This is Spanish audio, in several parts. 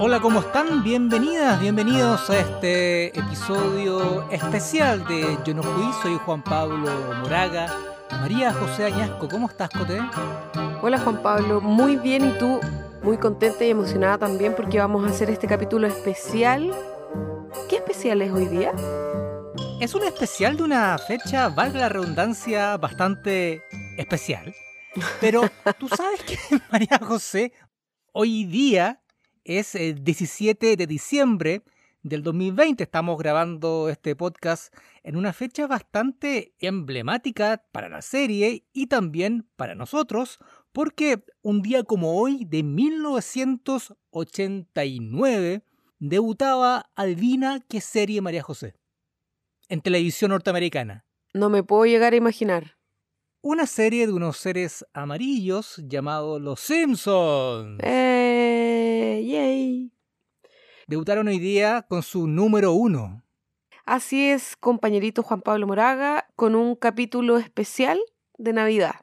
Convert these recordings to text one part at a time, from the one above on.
Hola, ¿cómo están? Bienvenidas, bienvenidos a este episodio especial de Yo no fui, soy Juan Pablo Moraga. María José Añasco, ¿cómo estás, Cote? Hola Juan Pablo, muy bien y tú muy contenta y emocionada también porque vamos a hacer este capítulo especial. ¿Qué especial es hoy día? Es un especial de una fecha, valga la redundancia, bastante especial. Pero tú sabes que, María José, hoy día es el 17 de diciembre del 2020. Estamos grabando este podcast en una fecha bastante emblemática para la serie y también para nosotros, porque un día como hoy de 1989 debutaba Albina, que serie María José, en televisión norteamericana. No me puedo llegar a imaginar. Una serie de unos seres amarillos llamados Los Simpsons. ¡Eh! ¡Yay! Debutaron hoy día con su número uno. Así es, compañerito Juan Pablo Moraga, con un capítulo especial de Navidad.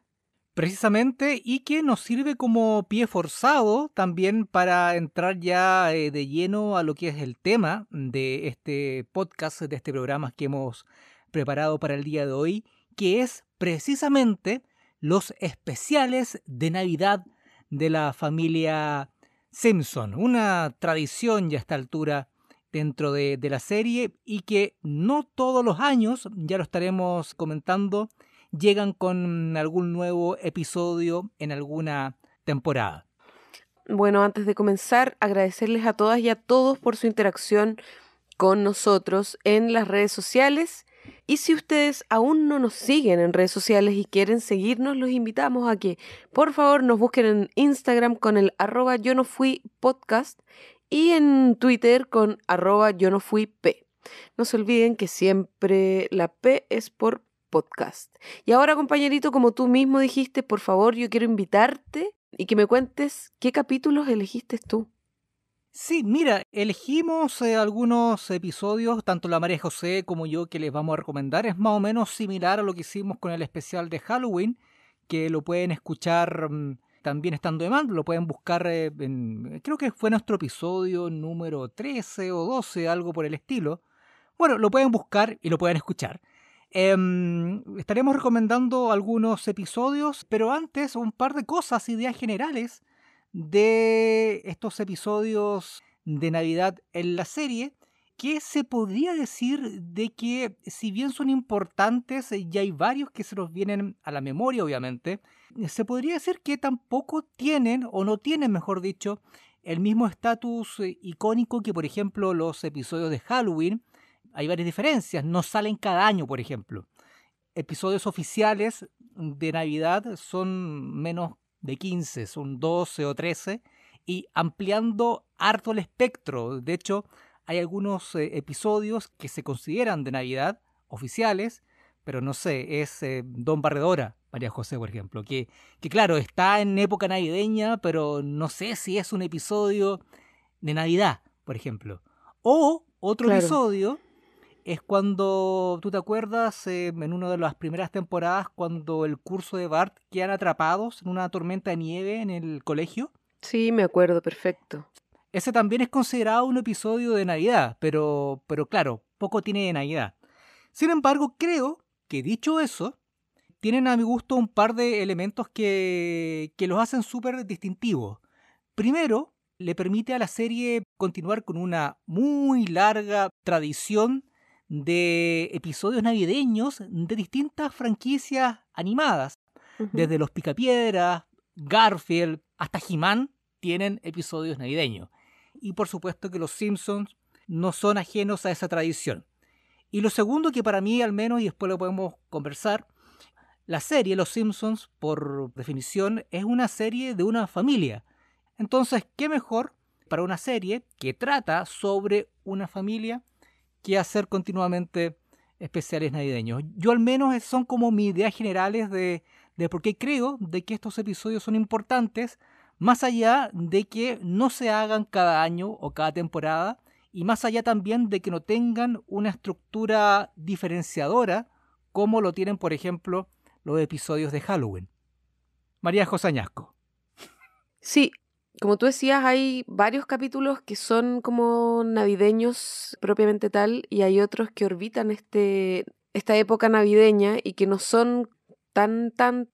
Precisamente, y que nos sirve como pie forzado también para entrar ya eh, de lleno a lo que es el tema de este podcast, de este programa que hemos preparado para el día de hoy, que es precisamente los especiales de Navidad de la familia Simpson, una tradición ya a esta altura dentro de, de la serie y que no todos los años, ya lo estaremos comentando, llegan con algún nuevo episodio en alguna temporada. Bueno, antes de comenzar, agradecerles a todas y a todos por su interacción con nosotros en las redes sociales. Y si ustedes aún no nos siguen en redes sociales y quieren seguirnos, los invitamos a que por favor nos busquen en Instagram con el arroba yo no fui podcast y en Twitter con arroba yo no fui p. No se olviden que siempre la P es por podcast. Y ahora, compañerito, como tú mismo dijiste, por favor, yo quiero invitarte y que me cuentes qué capítulos elegiste tú. Sí, mira, elegimos eh, algunos episodios, tanto la María José como yo, que les vamos a recomendar. Es más o menos similar a lo que hicimos con el especial de Halloween, que lo pueden escuchar mm, también estando de mando, lo pueden buscar eh, en, creo que fue nuestro episodio número 13 o 12, algo por el estilo. Bueno, lo pueden buscar y lo pueden escuchar. Em, estaremos recomendando algunos episodios, pero antes un par de cosas, ideas generales de estos episodios de Navidad en la serie, que se podría decir de que si bien son importantes, ya hay varios que se nos vienen a la memoria, obviamente, se podría decir que tampoco tienen, o no tienen, mejor dicho, el mismo estatus eh, icónico que, por ejemplo, los episodios de Halloween, hay varias diferencias. No salen cada año, por ejemplo. Episodios oficiales de Navidad son menos de 15, son 12 o 13, y ampliando harto el espectro. De hecho, hay algunos eh, episodios que se consideran de Navidad oficiales, pero no sé, es eh, Don Barredora, María José, por ejemplo, que, que claro, está en época navideña, pero no sé si es un episodio de Navidad, por ejemplo. O otro episodio es cuando, ¿tú te acuerdas eh, en una de las primeras temporadas cuando el curso de Bart quedan atrapados en una tormenta de nieve en el colegio? Sí, me acuerdo, perfecto. Ese también es considerado un episodio de Navidad, pero, pero claro, poco tiene de Navidad. Sin embargo, creo que dicho eso, tienen a mi gusto un par de elementos que, que los hacen súper distintivos. Primero, le permite a la serie continuar con una muy larga tradición de episodios navideños de distintas franquicias animadas. Desde Los Picapiedras, Garfield, hasta He-Man tienen episodios navideños. Y por supuesto que los Simpsons no son ajenos a esa tradición. Y lo segundo que para mí al menos, y después lo podemos conversar, la serie Los Simpsons, por definición, es una serie de una familia. Entonces, ¿qué mejor para una serie que trata sobre una familia que hacer continuamente especiales navideños. Yo al menos son como mis ideas generales de, de por qué creo de que estos episodios son importantes, más allá de que no se hagan cada año o cada temporada, y más allá también de que no tengan una estructura diferenciadora como lo tienen, por ejemplo, los episodios de Halloween. María José Añasco. Sí, como tú decías, hay varios capítulos que son como navideños propiamente tal y hay otros que orbitan este, esta época navideña y que no son tan, tan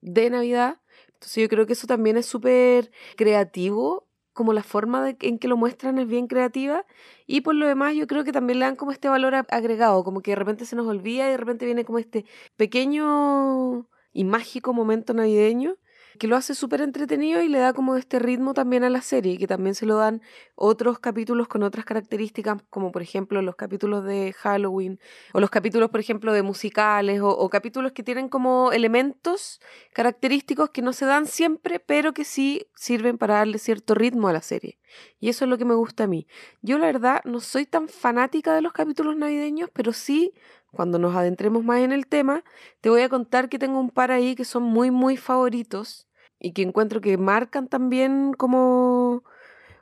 de Navidad. Entonces yo creo que eso también es súper creativo, como la forma en que lo muestran es bien creativa y por lo demás yo creo que también le dan como este valor agregado, como que de repente se nos olvida y de repente viene como este pequeño y mágico momento navideño que lo hace súper entretenido y le da como este ritmo también a la serie, que también se lo dan otros capítulos con otras características, como por ejemplo los capítulos de Halloween, o los capítulos, por ejemplo, de musicales, o, capítulos que tienen como elementos característicos que no se dan siempre, pero que sí sirven para darle cierto ritmo a la serie. Y eso es lo que me gusta a mí. Yo la verdad no soy tan fanática de los capítulos navideños, pero sí cuando nos adentremos más en el tema, te voy a contar que tengo un par ahí que son muy, muy favoritos y que encuentro que marcan también como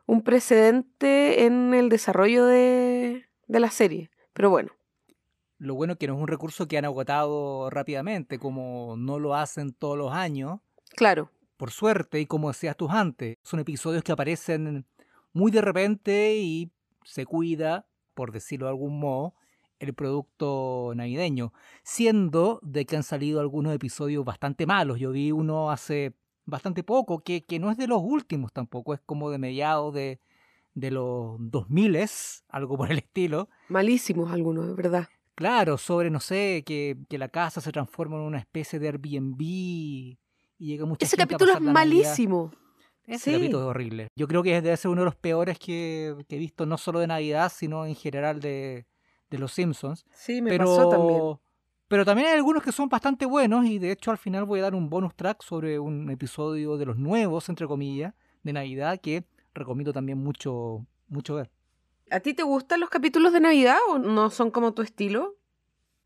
un precedente en el desarrollo de, de la serie. Pero bueno. Lo bueno es que no es un recurso que han agotado rápidamente, como no lo hacen todos los años. Claro. Por suerte, y como decías tú antes, son episodios que aparecen muy de repente y se cuida, por decirlo de algún modo, el producto navideño, siendo de que han salido algunos episodios bastante malos. Yo vi uno hace bastante poco, que, que no es de los últimos tampoco, es como de mediados de, de los 2000, algo por el estilo. Malísimos algunos, es verdad. Claro, sobre, no sé, que, que, la casa se transforma en una especie de Airbnb y llega mucha Ese capítulo es malísimo. Ese capítulo es horrible. Yo creo que debe ser uno de los peores que, que, he visto, no solo de Navidad, sino en general de, de Los Simpsons. Sí, me pasó también. Pero también hay algunos que son bastante buenos y de hecho al final voy a dar un bonus track sobre un episodio de los nuevos, entre comillas, de Navidad que recomiendo también mucho, mucho ver. ¿A ti te gustan los capítulos de Navidad o no son como tu estilo?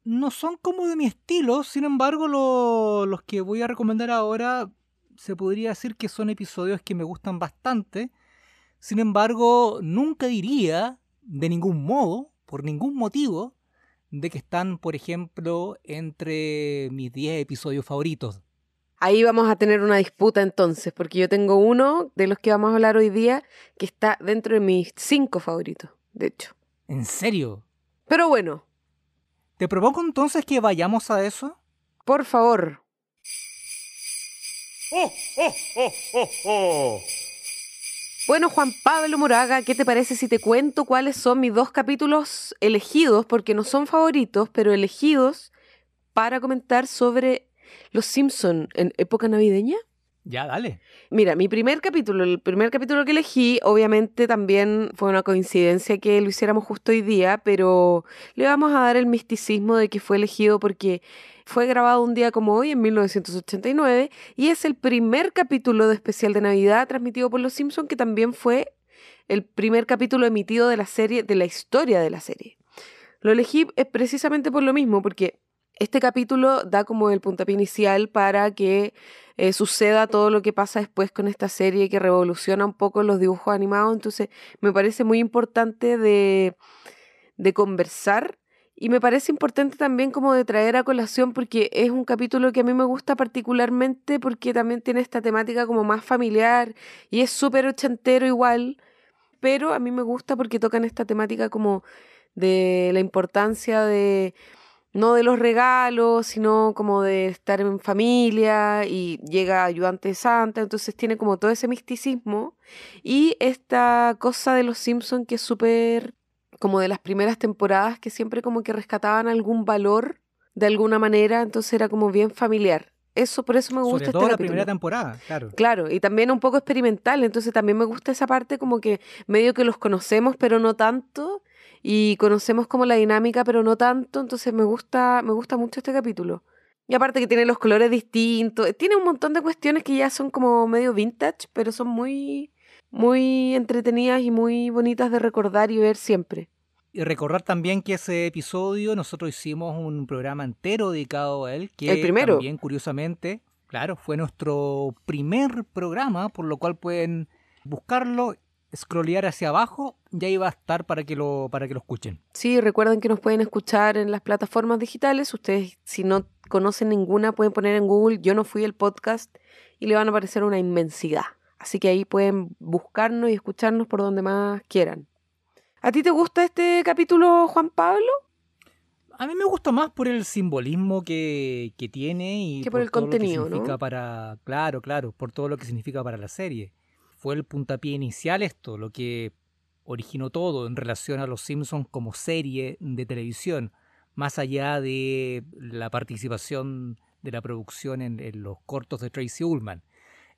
No son como de mi estilo, sin embargo los que voy a recomendar ahora se podría decir que son episodios que me gustan bastante. Sin embargo, nunca diría de ningún modo por ningún motivo de que están, por ejemplo, entre mis 10 episodios favoritos. Ahí vamos a tener una disputa entonces, porque yo tengo uno de los que vamos a hablar hoy día que está dentro de mis 5 favoritos, de hecho. ¿En serio? Pero bueno. ¿Te propongo entonces que vayamos a eso? Por favor. ¡Oh, oh, oh, oh, oh! Bueno, Juan Pablo Moraga, ¿qué te parece si te cuento cuáles son mis dos capítulos elegidos, porque no son favoritos, pero elegidos para comentar sobre Los Simpson en época navideña? Ya, dale. Mira, mi primer capítulo, el primer capítulo que elegí, obviamente también fue una coincidencia que lo hiciéramos justo hoy día, pero le vamos a dar el misticismo de que fue elegido porque fue grabado un día como hoy, en 1989, y es el primer capítulo de especial de Navidad transmitido por Los Simpsons, que también fue el primer capítulo emitido de la serie, de la historia de la serie. Lo elegí eh, precisamente por lo mismo, porque este capítulo da como el puntapié inicial para que eh, suceda todo lo que pasa después con esta serie que revoluciona un poco los dibujos animados. Entonces, me parece muy importante de, de conversar y me parece importante también como de traer a colación porque es un capítulo que a mí me gusta particularmente porque también tiene esta temática como más familiar y es súper ochentero igual, pero a mí me gusta porque tocan esta temática como de la importancia de no de los regalos, sino como de estar en familia y llega ayudante santa, entonces tiene como todo ese misticismo y esta cosa de los Simpsons que es súper como de las primeras temporadas que siempre como que rescataban algún valor de alguna manera, entonces era como bien familiar. Eso, por eso me gusta Sobre este la primera temporada, claro. Claro, y también un poco experimental, entonces también me gusta esa parte como que medio que los conocemos, pero no tanto, y conocemos como la dinámica, pero no tanto, entonces me gusta, me gusta mucho este capítulo. Y aparte que tiene los colores distintos, tiene un montón de cuestiones que ya son como medio vintage, pero son muy, muy entretenidas y muy bonitas de recordar y ver siempre. Y recordar también que ese episodio nosotros hicimos un programa entero dedicado a él, que el primero. también curiosamente Claro, fue nuestro primer programa, por lo cual pueden buscarlo, scrollear hacia abajo, ya iba a estar para que lo, para que lo escuchen. Sí, recuerden que nos pueden escuchar en las plataformas digitales. Ustedes, si no conocen ninguna, pueden poner en Google Yo no fui el podcast y le van a aparecer una inmensidad. Así que ahí pueden buscarnos y escucharnos por donde más quieran. ¿A ti te gusta este capítulo, Juan Pablo? A mí me gusta más por el simbolismo que, que tiene y Que por el contenido, lo que significa ¿no? para, claro, claro, por todo lo que significa para la serie. Fue el puntapié inicial esto, lo que originó todo en relación a Los Simpsons como serie de televisión, más allá de la participación de la producción en, en los cortos de Tracy Ullman.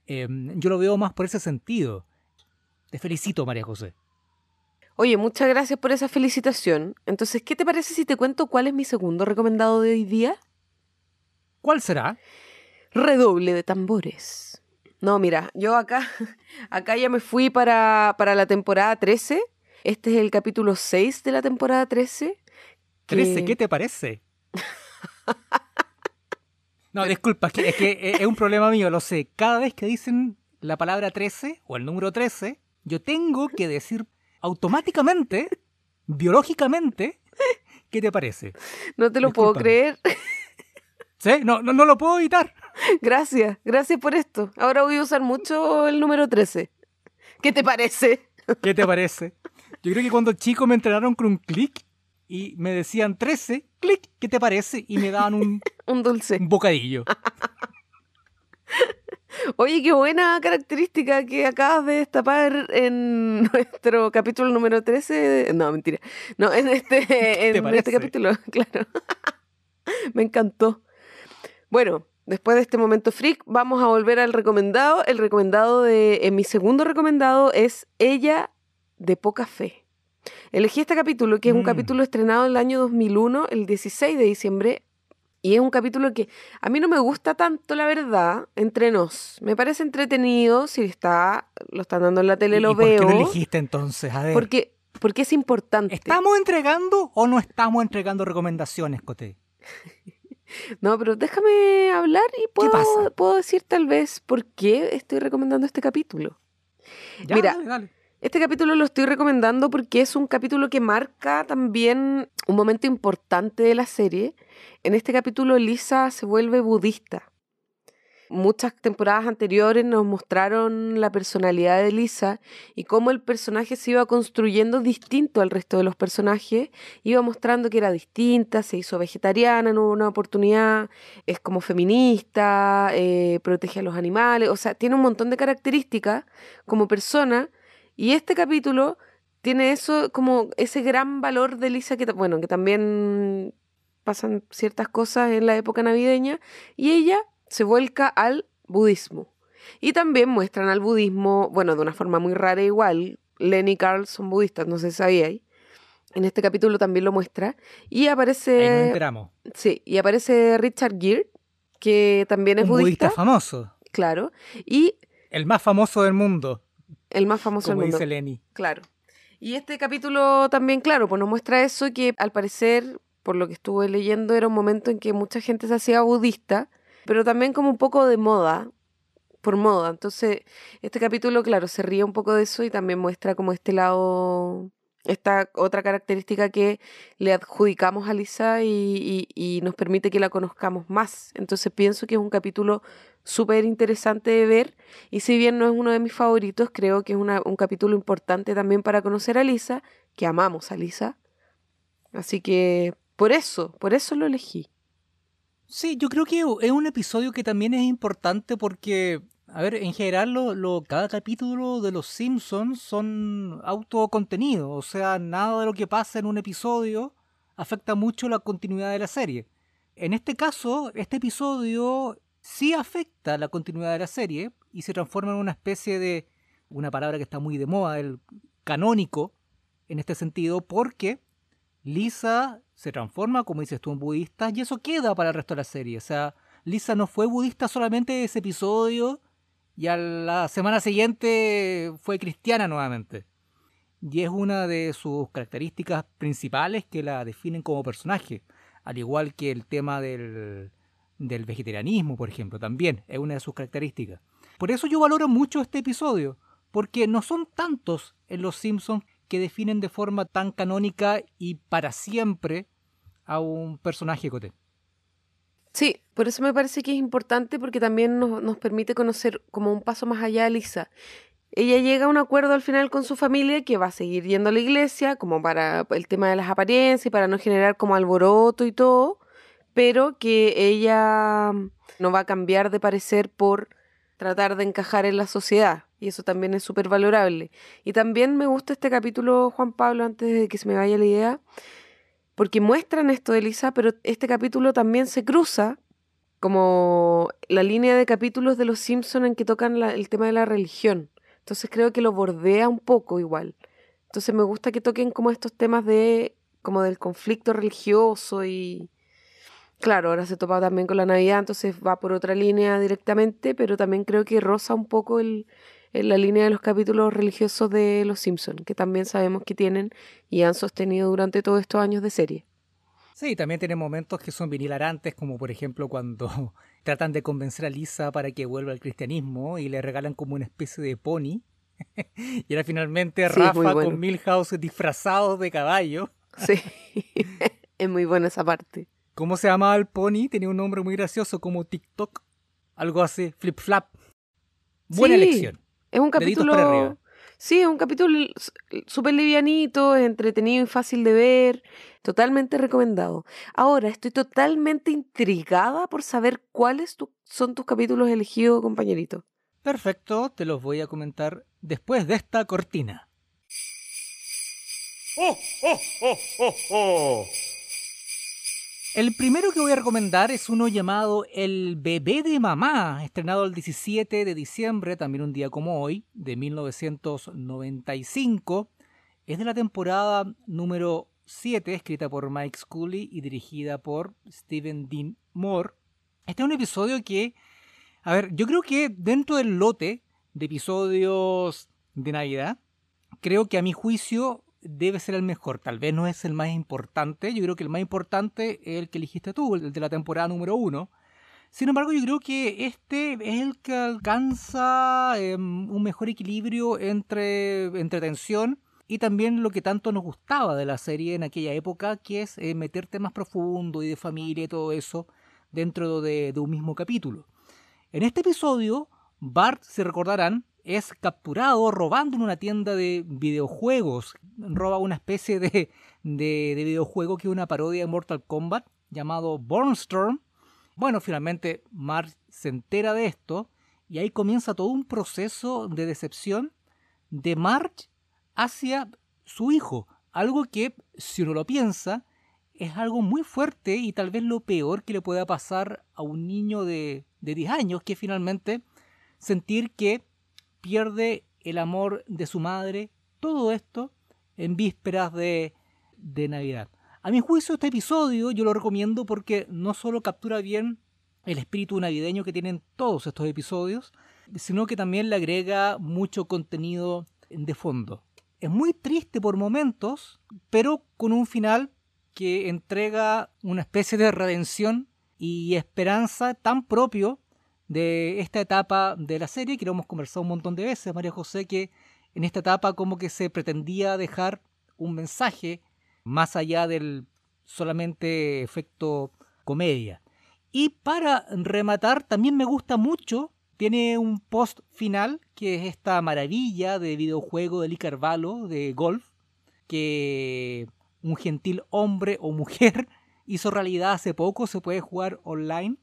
Em, yo lo veo más por ese sentido. Te felicito, María José. Oye, muchas gracias por esa felicitación. Entonces, ¿qué te parece si te cuento cuál es mi segundo recomendado de hoy día? ¿Cuál será? Redoble de tambores. No, mira, yo acá, acá ya me fui para, para la temporada 13. Este es el capítulo 6 de la temporada 13. que- 13, ¿qué te parece? No, disculpa, es que, es que es un problema mío, lo sé. Cada vez que dicen la palabra 13 o el número 13, yo tengo que decir automáticamente, biológicamente, ¿qué te parece? No te lo puedo creer. ¿Sí? No, no, no lo puedo evitar. Gracias, gracias por esto. Ahora voy a usar mucho el número 13. ¿Qué te parece? ¿Qué te parece? Yo creo que cuando chico me entrenaron con un clic y me decían 13, clic, ¿qué te parece? Y me daban un, Un dulce. un bocadillo. Oye, qué buena característica que acabas de destapar en nuestro capítulo número 13. No, mentira. No, en este, te en este capítulo, claro. Me encantó. Bueno, después de este momento freak, vamos a volver al recomendado. El recomendado de. En mi segundo recomendado es Ella de poca fe. Elegí este capítulo, que es un Mm. capítulo estrenado en el año 2001, el 16 de diciembre. Y es un capítulo que a mí no me gusta tanto, la verdad, entre nos. Me parece entretenido, si está, lo están dando en la tele, ¿Y lo por qué veo. lo elegiste entonces? A ver. porque, porque es importante. ¿Estamos entregando o no estamos entregando recomendaciones, Coté? No, pero déjame hablar y puedo, pasa? puedo decir tal vez por qué estoy recomendando este capítulo. Ya, Mira, dale, dale. Este capítulo lo estoy recomendando porque es un capítulo que marca también un momento importante de la serie. En este capítulo Lisa se vuelve budista. Muchas temporadas anteriores nos mostraron la personalidad de Lisa y cómo el personaje se iba construyendo distinto al resto de los personajes. Iba mostrando que era distinta, se hizo vegetariana en una oportunidad, es como feminista, eh, protege a los animales, o sea, tiene un montón de características como persona y este capítulo tiene eso como ese gran valor de Lisa que, bueno, que también pasan ciertas cosas en la época navideña y ella se vuelca al budismo. Y también muestran al budismo, bueno, de una forma muy rara igual. Lenny Carl son budistas, no sé si sabíais. En este capítulo también lo muestra. Y Ahí nos aparece, sí, y aparece Richard Gere, que también es Un budista budista, famoso. claro, y El más famoso del mundo, el más famoso como del mundo. dice Lenny. Claro. Y este capítulo también, claro, pues nos muestra eso que al parecer, por lo que estuve leyendo, era un momento en que mucha gente se hacía budista, pero también como un poco de moda, por moda. Entonces, este capítulo, claro, se ríe un poco de eso y también muestra como este lado, esta otra característica que le adjudicamos a Lisa y, nos permite que la conozcamos más. Entonces, pienso que es un capítulo súper interesante de ver y si bien no es uno de mis favoritos, creo que es una- un capítulo importante también para conocer a Lisa, que amamos a Lisa. Así que por eso, por eso lo elegí. Sí, yo creo que es un episodio que también es importante porque, a ver, en general lo, lo- cada capítulo de Los Simpsons son autocontenidos, o sea, nada de lo que pasa en un episodio afecta mucho la continuidad de la serie. En este caso, este episodio sí afecta la continuidad de la serie y se transforma en una especie de, una palabra que está muy de moda, el canónico, en este sentido, porque Lisa se transforma, como dices tú, en budista y eso queda para el resto de la serie. O sea, Lisa no fue budista solamente ese episodio y a la semana siguiente fue cristiana nuevamente. Y es una de sus características principales que la definen como personaje. Al igual que el tema del, del vegetarianismo, por ejemplo, también es una de sus características. Por eso yo valoro mucho este episodio, porque no son tantos en Los Simpsons que definen de forma tan canónica y para siempre a un personaje cote. Sí, por eso me parece que es importante porque también nos, nos, permite conocer como un paso más allá a Lisa. Ella llega a un acuerdo al final con su familia que va a seguir yendo a la iglesia, como para el tema de las apariencias y para no generar como alboroto y todo, pero que ella no va a cambiar de parecer por tratar de encajar en la sociedad. Y eso también es súper valorable. Y también me gusta este capítulo, Juan Pablo, antes de que se me vaya la idea, porque muestran esto de Lisa, pero este capítulo también se cruza como la línea de capítulos de Los Simpson en que tocan el tema de la religión. Entonces creo que lo bordea un poco igual. Entonces me gusta que toquen como estos temas de como del conflicto religioso y, Claro, ahora se topa también con la Navidad, entonces va por otra línea directamente, pero también creo que roza un poco el, la línea de los capítulos religiosos de Los Simpsons, que también sabemos que tienen y han sostenido durante todos estos años de serie. Sí, también tiene momentos que son vinilarantes, como por ejemplo cuando tratan de convencer a Lisa para que vuelva al cristianismo y le regalan como una especie de pony. y era finalmente Rafa con Milhouse disfrazado de caballo. sí, es muy buena esa parte. ¿Cómo se llamaba el pony? Tenía un nombre muy gracioso como TikTok. Algo así, flip flap. Buena elección. Es un capítulo. Sí, es un capítulo súper livianito, entretenido y fácil de ver. Totalmente recomendado. Ahora, estoy totalmente intrigada por saber cuáles son tus capítulos elegidos, compañerito. Perfecto, te los voy a comentar después de esta cortina. ¡Oh, oh, oh, oh, oh! El primero que voy a recomendar es uno llamado El bebé de mamá, estrenado el 17 de diciembre, también un día como hoy, de 1995. Es de la temporada número 7, escrita por Mike Scully y dirigida por Stephen Dean Moore. Este es un episodio que, a ver, yo creo que dentro del lote de episodios de Navidad, creo que a mi juicio debe ser el mejor. Tal vez no es el más importante. Yo creo que el más importante es el que eligiste tú, el de la temporada número uno. Sin embargo, yo creo que este es el que alcanza em, un mejor equilibrio entre entretención y también lo que tanto nos gustaba de la serie en aquella época, que es eh, meter temas profundos y de familia y todo eso dentro de, de un mismo capítulo. En este episodio, Bart, se recordarán, es capturado robando en una tienda de videojuegos. Roba una especie de, de, videojuego que es una parodia de Mortal Kombat llamado Bornstorm. Bueno, finalmente Marge se entera de esto y ahí comienza todo un proceso de decepción de Marge hacia su hijo. Algo que, si uno lo piensa, es algo muy fuerte y tal vez lo peor que le pueda pasar a un niño de, de 10 años, que finalmente sentir que pierde el amor de su madre, todo esto en vísperas de, Navidad. A mi juicio este episodio yo lo recomiendo porque no solo captura bien el espíritu navideño que tienen todos estos episodios, sino que también le agrega mucho contenido de fondo. Es muy triste por momentos, pero con un final que entrega una especie de redención y esperanza tan propio de esta etapa de la serie, que lo hemos conversado un montón de veces, María José, que en esta etapa como que se pretendía dejar un mensaje más allá del solamente efecto comedia. Y para rematar, también me gusta mucho, tiene un post final, que es esta maravilla de videojuego de Lee de golf, que un gentil hombre o mujer hizo realidad hace poco, se puede jugar online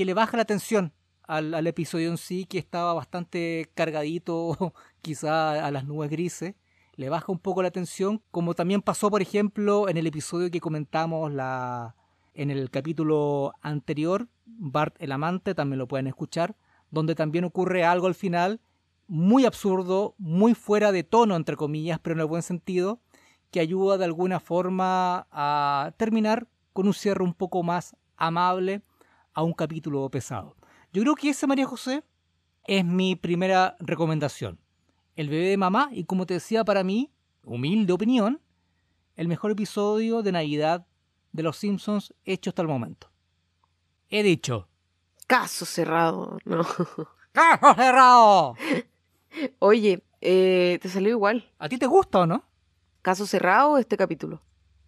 que le baja la tensión al, episodio en sí, que estaba bastante cargadito, quizá a las nubes grises. Le baja un poco la tensión, como también pasó, por ejemplo, en el episodio que comentamos la, en el capítulo anterior, Bart el amante, también lo pueden escuchar, donde también ocurre algo al final muy absurdo, muy fuera de tono, entre comillas, pero en el buen sentido, que ayuda de alguna forma a terminar con un cierre un poco más amable a un capítulo pesado. Yo creo que ese, María José, es mi primera recomendación. El bebé de mamá y como te decía para mí, humilde opinión, el mejor episodio de Navidad de Los Simpsons hecho hasta el momento. He dicho. Caso cerrado, ¿no? ¡Caso cerrado! Oye, eh, te salió igual. ¿A ti te gusta o no? ¿Caso cerrado o este capítulo?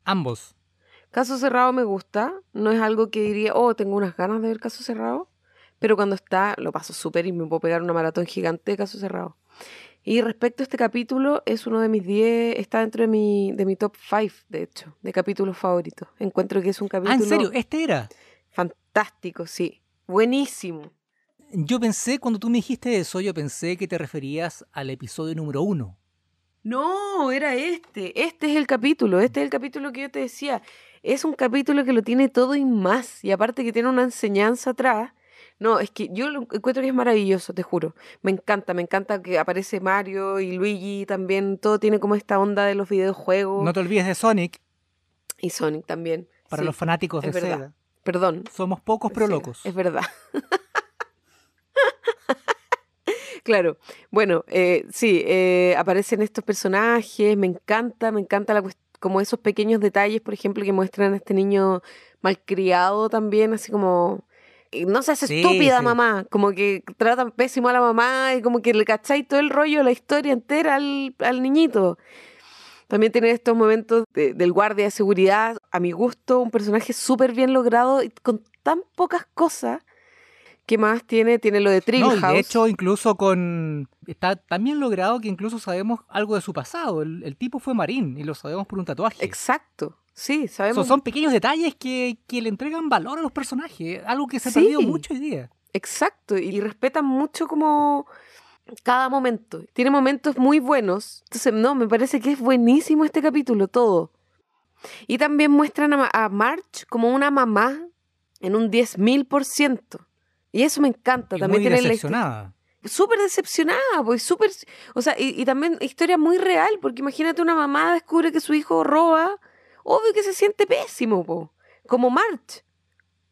Ambos. Caso cerrado me gusta. No es algo que diría, oh, tengo unas ganas de ver caso cerrado. Pero cuando está, lo paso súper y me puedo pegar una maratón gigante de caso cerrado. Y respecto a este capítulo, es uno de mis 10, está dentro de mi, de mi top 5, de hecho, de capítulos favoritos. Encuentro que es un capítulo... Ah, ¿en serio? ¿Este era? Fantástico, sí. Buenísimo. Yo pensé, cuando tú me dijiste eso, yo pensé que te referías al episodio número uno. No, era este. Este es el capítulo. Este es el capítulo que yo te decía. Es un capítulo que lo tiene todo y más. Y aparte que tiene una enseñanza atrás no, es que yo lo encuentro que es maravilloso, te juro. Me encanta, me encanta que aparece Mario y Luigi también. Todo tiene como esta onda de los videojuegos. No te olvides de Sonic. Y Sonic también. Para los fanáticos de verdad. Perdón. Somos pocos pero locos. Es verdad. claro. Bueno, eh, sí, eh, aparecen estos personajes. Me encanta, me encanta la como esos pequeños detalles, por ejemplo, que muestran a este niño malcriado también, así como no se hace estúpida mamá, como que tratan pésimo a la mamá y como que le cacháis todo el rollo, la historia entera al, al niñito. También tiene estos momentos del guardia de seguridad, a mi gusto, un personaje súper bien logrado y con tan pocas cosas. ¿Qué más tiene? Tiene lo de Treehouse. No, de hecho, incluso con... Está tan bien logrado que incluso sabemos algo de su pasado. El, el tipo fue marín y lo sabemos por un tatuaje. Exacto. Sí, sabemos. son pequeños detalles que, le entregan valor a los personajes, algo que se ha perdido mucho hoy día. Exacto, y respetan mucho como cada momento. Tiene momentos muy buenos. Entonces, no, me parece que es buenísimo este capítulo, todo. Y también muestran a, March como una mamá en un 10.000%. Y eso me encanta. también muy decepcionada. Súper decepcionada, pues súper... O sea, y, y también historia muy real, porque imagínate una mamá descubre que su hijo roba obvio que se siente pésimo, po. como March.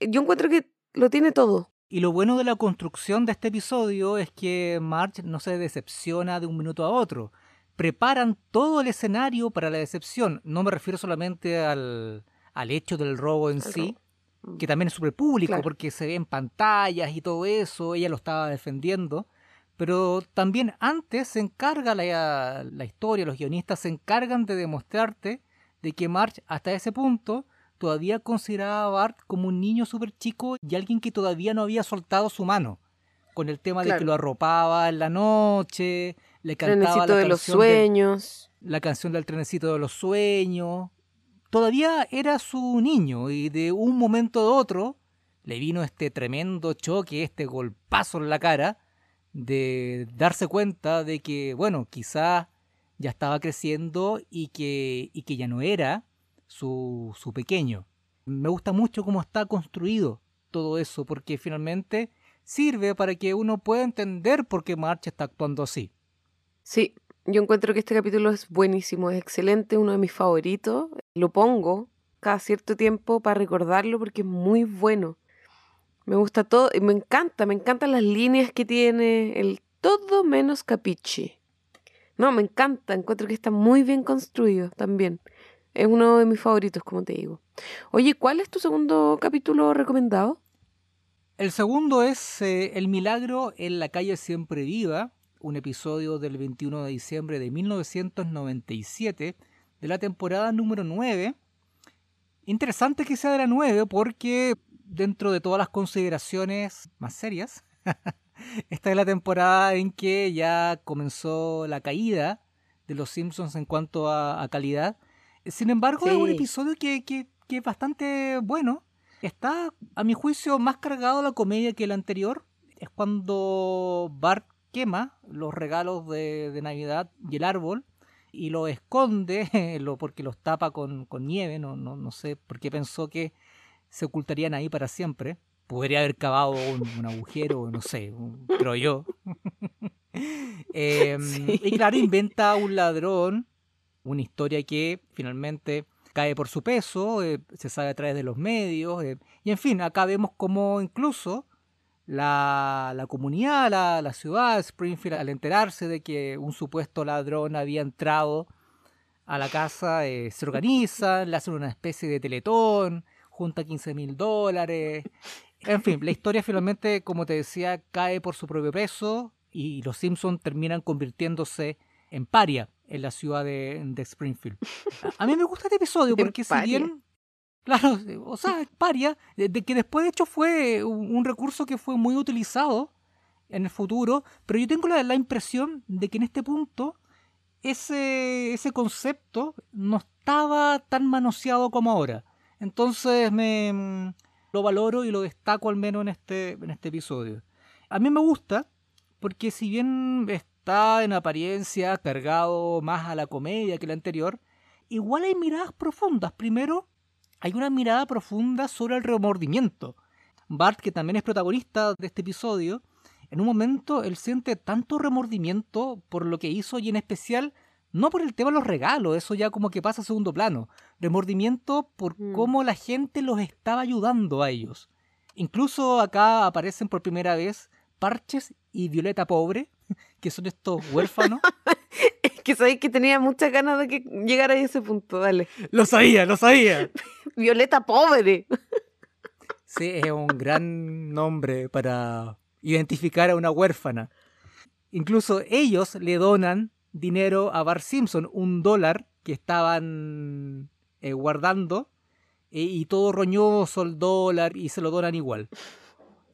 Yo encuentro que lo tiene todo. Y lo bueno de la construcción de este episodio es que March no se decepciona de un minuto a otro. Preparan todo el escenario para la decepción. No me refiero solamente al, al hecho del robo en sí. Que también es súper público porque se ve en pantallas y todo eso, ella lo estaba defendiendo. Pero también antes se encarga la, la historia, los guionistas se encargan de demostrarte de que March hasta ese punto todavía consideraba a Bart como un niño súper chico y alguien que todavía no había soltado su mano. Con el tema de que lo arropaba en la noche, le cantaba la de los sueños. la canción del trenecito de los sueños. Todavía era su niño y de un momento a otro le vino este tremendo choque, este golpazo en la cara, de darse cuenta de que, bueno, quizás ya estaba creciendo y que, y que ya no era su, su pequeño. Me gusta mucho cómo está construido todo eso, porque finalmente sirve para que uno pueda entender por qué March está actuando así. Sí, yo encuentro que este capítulo es buenísimo, es excelente, uno de mis favoritos. Lo pongo cada cierto tiempo para recordarlo porque es muy bueno. Me gusta todo y me encanta, me encantan las líneas que tiene, el todo menos capiche. No, me encanta, encuentro que está muy bien construido también. Es uno de mis favoritos, como te digo. Oye, ¿cuál es tu segundo capítulo recomendado? El segundo es eh, El milagro en la calle siempre viva, un episodio del 21 de diciembre de 1997 de la temporada número 9. Interesante que sea de la 9 porque dentro de todas las consideraciones más serias, Esta es la temporada en que ya comenzó la caída de los Simpsons en cuanto a, calidad. Sin embargo, es un episodio que, que, es bastante bueno. Está, a mi juicio, más cargado la comedia que el anterior. Es cuando Bart quema los regalos de, Navidad y el árbol y lo esconde porque los tapa con, nieve. No, no, no sé por qué pensó que se ocultarían ahí para siempre podría haber cavado un, agujero, no sé, creo yo. Em, y claro, inventa un ladrón, una historia que finalmente cae por su peso, eh, se sabe a través de los medios, eh, y en fin, acá vemos como incluso la, la comunidad, la, la, ciudad de Springfield, al enterarse de que un supuesto ladrón había entrado a la casa, eh, se organizan, le hacen una especie de teletón, junta 15 mil dólares, En fin, la historia finalmente, como te decía, cae por su propio peso y los Simpsons terminan convirtiéndose en paria en la ciudad de, de Springfield. A, mí me gusta este episodio porque si bien... Claro, o sea, paria, de, que después de hecho fue un, recurso que fue muy utilizado en el futuro, pero yo tengo la, la impresión de que en este punto ese, ese concepto no estaba tan manoseado como ahora. Entonces me mm, lo valoro y lo destaco al menos en este, en este episodio. A mí me gusta porque si bien está en apariencia cargado más a la comedia que el anterior, igual hay miradas profundas. Primero, hay una mirada profunda sobre el remordimiento. Bart, que también es protagonista de este episodio, en un momento él siente tanto remordimiento por lo que hizo y en especial no por el tema de los regalos, eso ya como que pasa a segundo plano. Remordimiento por Mm. cómo la gente los estaba ayudando a ellos. Incluso acá aparecen por primera vez Parches y Violeta Pobre, que son estos huérfanos. Que sabéis que tenía muchas ganas de que llegara a ese punto, dale. lo sabía, lo sabía. Violeta pobre. Sí, es un gran nombre para identificar a una huérfana. Incluso ellos le donan dinero a Bart Simpson, un dólar que estaban eh, guardando, eh, y todo roñoso el dólar, y se lo donan igual.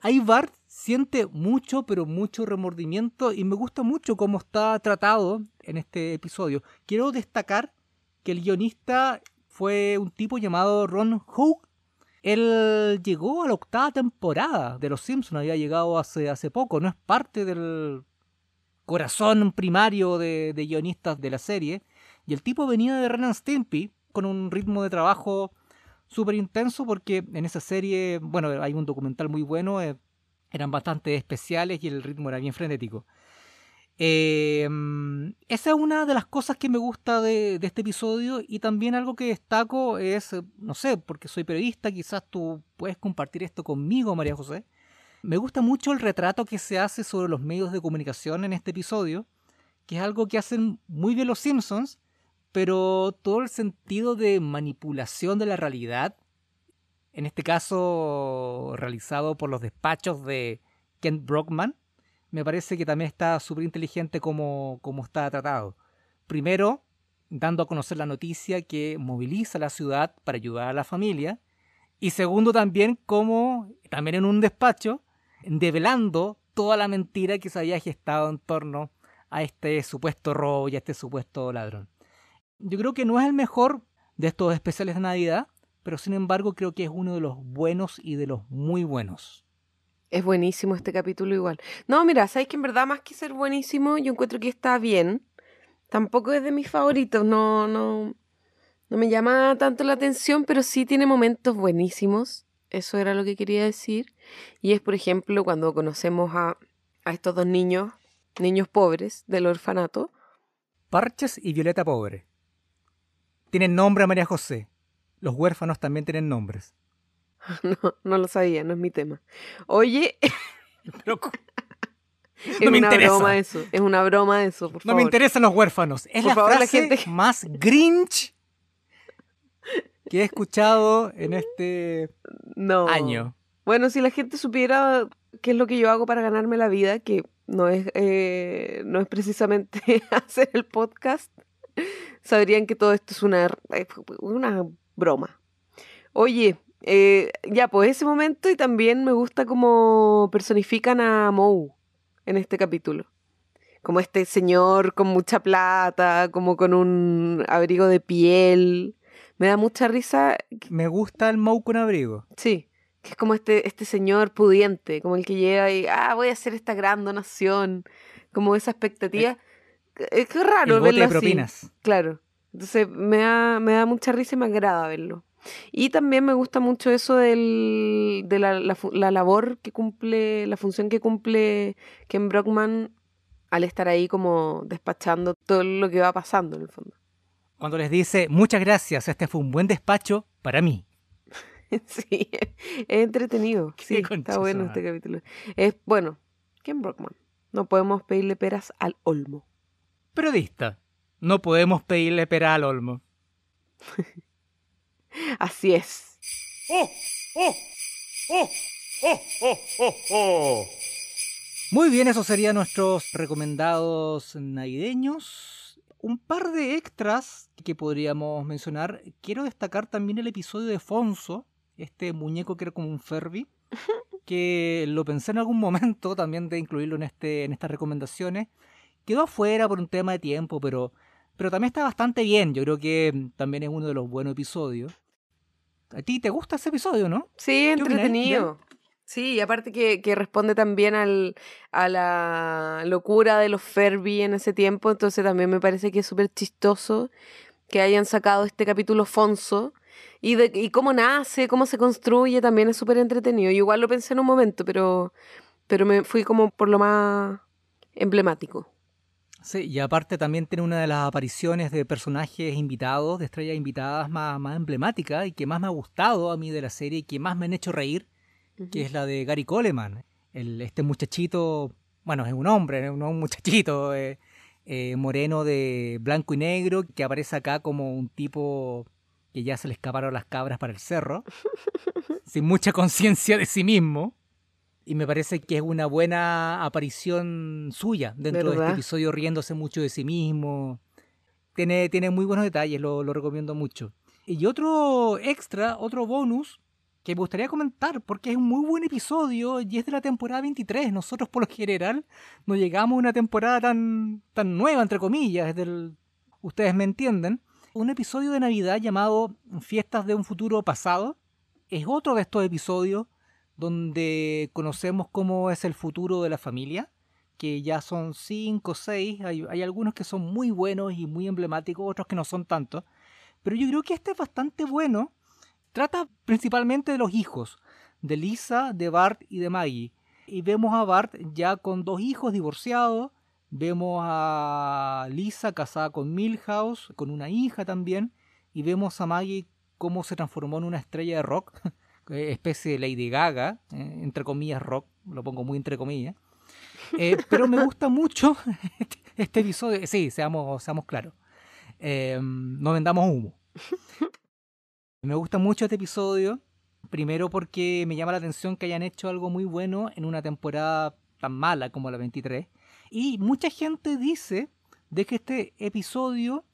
Ahí Bart siente mucho, pero mucho remordimiento, y me gusta mucho cómo está tratado en este episodio. Quiero destacar que el guionista fue un tipo llamado Ron Hook, él llegó a la octava temporada de Los Simpsons, había llegado hace, hace poco, no es parte del corazón primario de, guionistas de la serie. Y el tipo venía de Ren and Stimpy con un ritmo de trabajo súper intenso porque en esa serie, bueno, hay un documental muy bueno, eh, eran bastante especiales y el ritmo era bien frenético. Eh, esa es una de las cosas que me gusta de, este episodio y también algo que destaco es, no sé, porque soy periodista, quizás tú puedes compartir esto conmigo, María José. Me gusta mucho el retrato que se hace sobre los medios de comunicación en este episodio, que es algo que hacen muy bien los Simpsons, pero todo el sentido de manipulación de la realidad, en este caso realizado por los despachos de Kent Brockman, me parece que también está súper inteligente como, como está tratado. Primero, dando a conocer la noticia que moviliza a la ciudad para ayudar a la familia. Y segundo, también como, también en un despacho, develando toda la mentira que se había gestado en torno a este supuesto robo y a este supuesto ladrón. Yo creo que no es el mejor de estos especiales de Navidad, pero sin embargo creo que es uno de los buenos y de los muy buenos. Es buenísimo este capítulo igual. No, mira, sabes que en verdad más que ser buenísimo, yo encuentro que está bien. Tampoco es de mis favoritos, no, no, no me llama tanto la atención, pero sí tiene momentos buenísimos. Eso era lo que quería decir. Y es, por ejemplo, cuando conocemos a, a estos dos niños, niños pobres del orfanato. Parches y Violeta Pobre. Tienen nombre María José. Los huérfanos también tienen nombres. No, no lo sabía, no es mi tema. Oye, Pero es No me una interesa. broma eso, es una broma eso, por no favor. me interesan los huérfanos. Es Por la favor, la frase gente- más grinch que he escuchado en este No. año. Bueno, si la gente supiera qué es lo que yo hago para ganarme la vida, que no es, eh, no es precisamente hacer el podcast, sabrían que todo esto es una, una broma. Oye, eh, ya, pues ese momento y también me gusta cómo personifican a Moe en este capítulo. Como este señor con mucha plata, como con un abrigo de piel. Me da mucha risa Me gusta el Mou con abrigo. Sí, que es como este, este señor pudiente, como el que llega y, ah, voy a hacer esta gran donación, como esa expectativa. Es que es raro el bote verlo de así. propinas. Claro. Entonces me da, me da mucha risa y me agrada verlo. Y también me gusta mucho eso del, de la, la labor que cumple, la función que cumple Ken Brockman al estar ahí como despachando todo lo que va pasando en el fondo. Cuando les dice, muchas gracias, este fue un buen despacho para mí. Sí, es entretenido. Qué Sí, está bueno este capítulo. Es bueno, Ken Brockman. No podemos pedirle peras al olmo. Periodista. No podemos pedirle pera al olmo. Así es. ¡Oh! ¡Oh! ¡Oh! ¡Oh, oh, oh, oh! Muy bien, esos serían nuestros recomendados navideños. Un par de extras que podríamos mencionar. Quiero destacar también el episodio de Fonso, este muñeco que era como un Furby, que lo pensé en algún momento también de incluirlo en, este, en estas recomendaciones. Quedó afuera por un tema de tiempo, pero, pero también está bastante bien. Yo creo que también es uno de los buenos episodios. ¿A ti te gusta ese episodio, no? Sí, entretenido. Sí, y aparte que, que responde también al, a la locura de los Furby en ese tiempo, entonces también me parece que es súper chistoso que hayan sacado este capítulo Fonso y, de, y cómo nace, cómo se construye, también es súper entretenido. Yo igual lo pensé en un momento, pero, pero me fui como por lo más emblemático. Sí, y aparte también tiene una de las apariciones de personajes invitados, de estrellas invitadas más, más emblemáticas y que más me ha gustado a mí de la serie y que más me han hecho reír que es la de Gary Coleman. El, este muchachito, bueno, es un hombre, no un muchachito, eh, eh, moreno de blanco y negro, que aparece acá como un tipo que ya se le escaparon las cabras para el cerro, sin mucha conciencia de sí mismo. Y me parece que es una buena aparición suya dentro de este episodio, riéndose mucho de sí mismo. Tiene, tiene muy buenos detalles, lo, lo recomiendo mucho. Y otro extra, otro bonus, que me gustaría comentar porque es un muy buen episodio y es de la temporada 23. Nosotros por lo general no llegamos a una temporada tan, tan nueva, entre comillas, del, ustedes me entienden. Un episodio de Navidad llamado Fiestas de un futuro pasado es otro de estos episodios donde conocemos cómo es el futuro de la familia, que ya son cinco o seis, hay, hay algunos que son muy buenos y muy emblemáticos, otros que no son tanto, pero yo creo que este es bastante bueno Trata principalmente de los hijos, de Lisa, de Bart y de Maggie. Y vemos a Bart ya con dos hijos divorciados. Vemos a Lisa casada con Milhouse, con una hija también. Y vemos a Maggie cómo se transformó en una estrella de rock, especie de Lady Gaga, eh, entre comillas rock, lo pongo muy entre comillas. Eh, pero me gusta mucho este, este, episodio. Sí, seamos, seamos claros. Eh, no vendamos humo. Me gusta mucho este episodio, primero porque me llama la atención que hayan hecho algo muy bueno en una temporada tan mala como la 23. Y mucha gente dice de que este episodio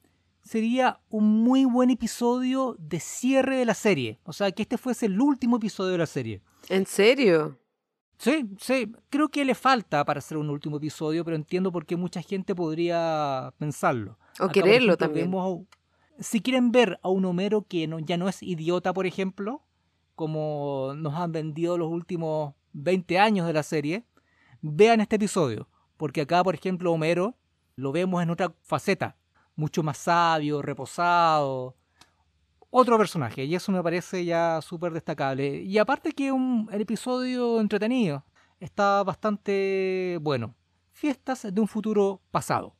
sería un muy buen episodio de cierre de la serie. O sea, que este fuese el último episodio de la serie. ¿En serio? Sí, sí, creo que le falta para hacer un último episodio, pero entiendo por qué mucha gente podría pensarlo. O quererlo también si quieren ver a un Homero que ya no es idiota, por ejemplo, como nos han vendido los últimos 20 años de la serie, vean este episodio. Porque acá, por ejemplo, Homero lo vemos en otra faceta, mucho más sabio, reposado, otro personaje, y eso me parece ya súper destacable. Y aparte que un, el episodio entretenido, está bastante bueno. Fiestas de un futuro pasado.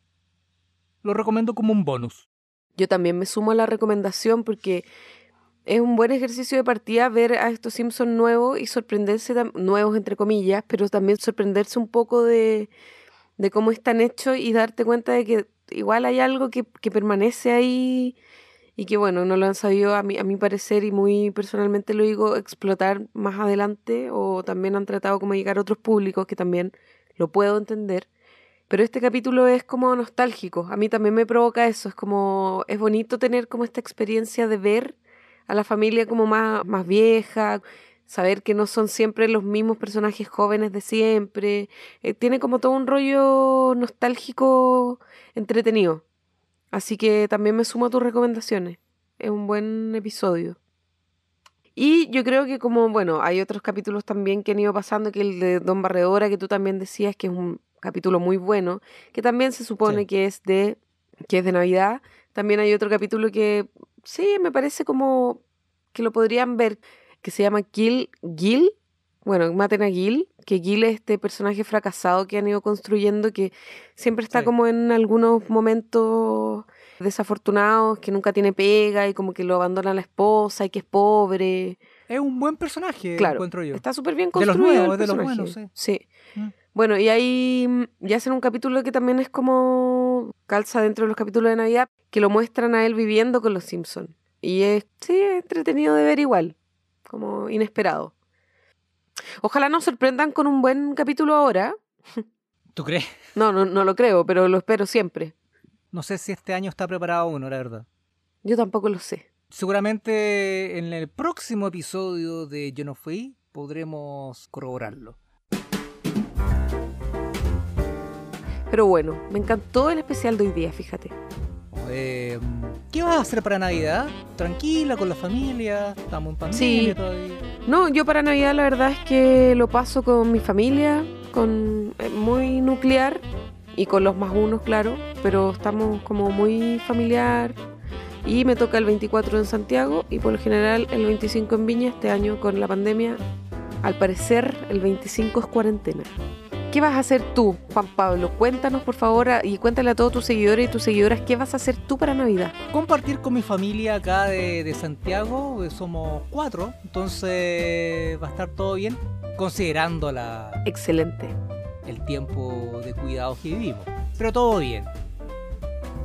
Lo recomiendo como un bonus. Yo también me sumo a la recomendación porque es un buen ejercicio de partida ver a estos Simpsons nuevos y sorprenderse, nuevos entre comillas, pero también sorprenderse un poco de, de cómo están hechos y darte cuenta de que igual hay algo que, que permanece ahí y que bueno, no lo han sabido a mi, a mi parecer y muy personalmente lo digo explotar más adelante o también han tratado como llegar a otros públicos que también lo puedo entender. Pero este capítulo es como nostálgico. A mí también me provoca eso. Es como, es bonito tener como esta experiencia de ver a la familia como más, más vieja, saber que no son siempre los mismos personajes jóvenes de siempre. Eh, tiene como todo un rollo nostálgico entretenido. Así que también me sumo a tus recomendaciones. Es un buen episodio. Y yo creo que como, bueno, hay otros capítulos también que han ido pasando, que el de Don Barredora, que tú también decías que es un capítulo muy bueno, que también se supone que es de que es de Navidad. También hay otro capítulo que sí, me parece como que lo podrían ver, que se llama Gil, Gil, bueno, maten a Gil, que Gil es este personaje fracasado que han ido construyendo, que siempre está como en algunos momentos desafortunados, que nunca tiene pega y como que lo abandona la esposa y que es pobre. Es un buen personaje, claro, encuentro yo. Está súper bien construido. De los nuevos, de los buenos, sí. sí. Mm. Bueno, y ahí mm, ya hacen un capítulo que también es como calza dentro de los capítulos de Navidad, que lo muestran a él viviendo con los Simpsons. Y es, sí, entretenido de ver igual, como inesperado. Ojalá nos sorprendan con un buen capítulo ahora. ¿Tú crees? No, no, no lo creo, pero lo espero siempre. No sé si este año está preparado uno, la verdad. Yo tampoco lo sé. Seguramente en el próximo episodio de Yo no fui podremos corroborarlo. Pero bueno, me encantó el especial de hoy día, fíjate. Eh, ¿Qué vas a hacer para Navidad? ¿Tranquila, con la familia? ¿Estamos en pandemia Sí. todavía? No, yo para Navidad la verdad es que lo paso con mi familia, con eh, muy nuclear y con los más unos, claro, pero estamos como muy familiar y me toca el 24 en Santiago y por lo general el 25 en Viña este año con la pandemia. Al parecer el 25 es cuarentena. ¿Qué vas a hacer tú, Juan Pablo? Cuéntanos por favor y cuéntale a todos tus seguidores y tus seguidoras qué vas a hacer tú para Navidad. Compartir con mi familia acá de, de Santiago, eh, somos cuatro, entonces va a estar todo bien, considerando la, Excelente. el tiempo de cuidados que vivimos. Pero todo bien.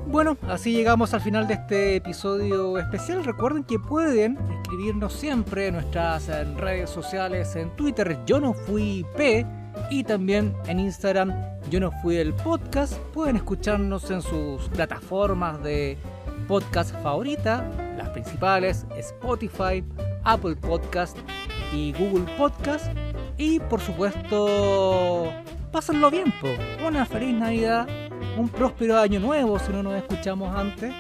Bueno, así llegamos al final de este episodio especial. Recuerden que pueden escribirnos siempre en nuestras redes sociales, en Twitter, yo no fui P, y también en Instagram, yo no fui el podcast. Pueden escucharnos en sus plataformas de podcast favorita, las principales, Spotify, Apple Podcast y Google Podcast. Y por supuesto, pásenlo bien, po. Una feliz Navidad, un próspero año nuevo si no nos escuchamos antes.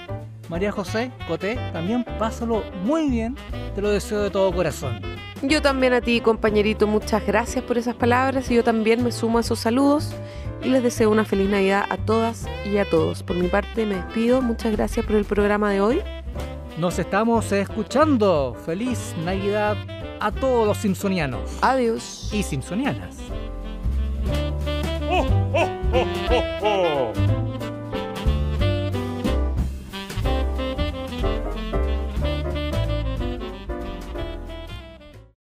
María José, Coté, también pásalo muy bien, te lo deseo de todo corazón. Yo también a ti, compañerito, muchas gracias por esas palabras y yo también me sumo a esos saludos y les deseo una feliz Navidad a todas y a todos. Por mi parte me despido, muchas gracias por el programa de hoy. Nos estamos escuchando. Feliz Navidad a todos los simpsonianos. Adiós. Y simpsonianas. Oh, oh, oh, oh, oh!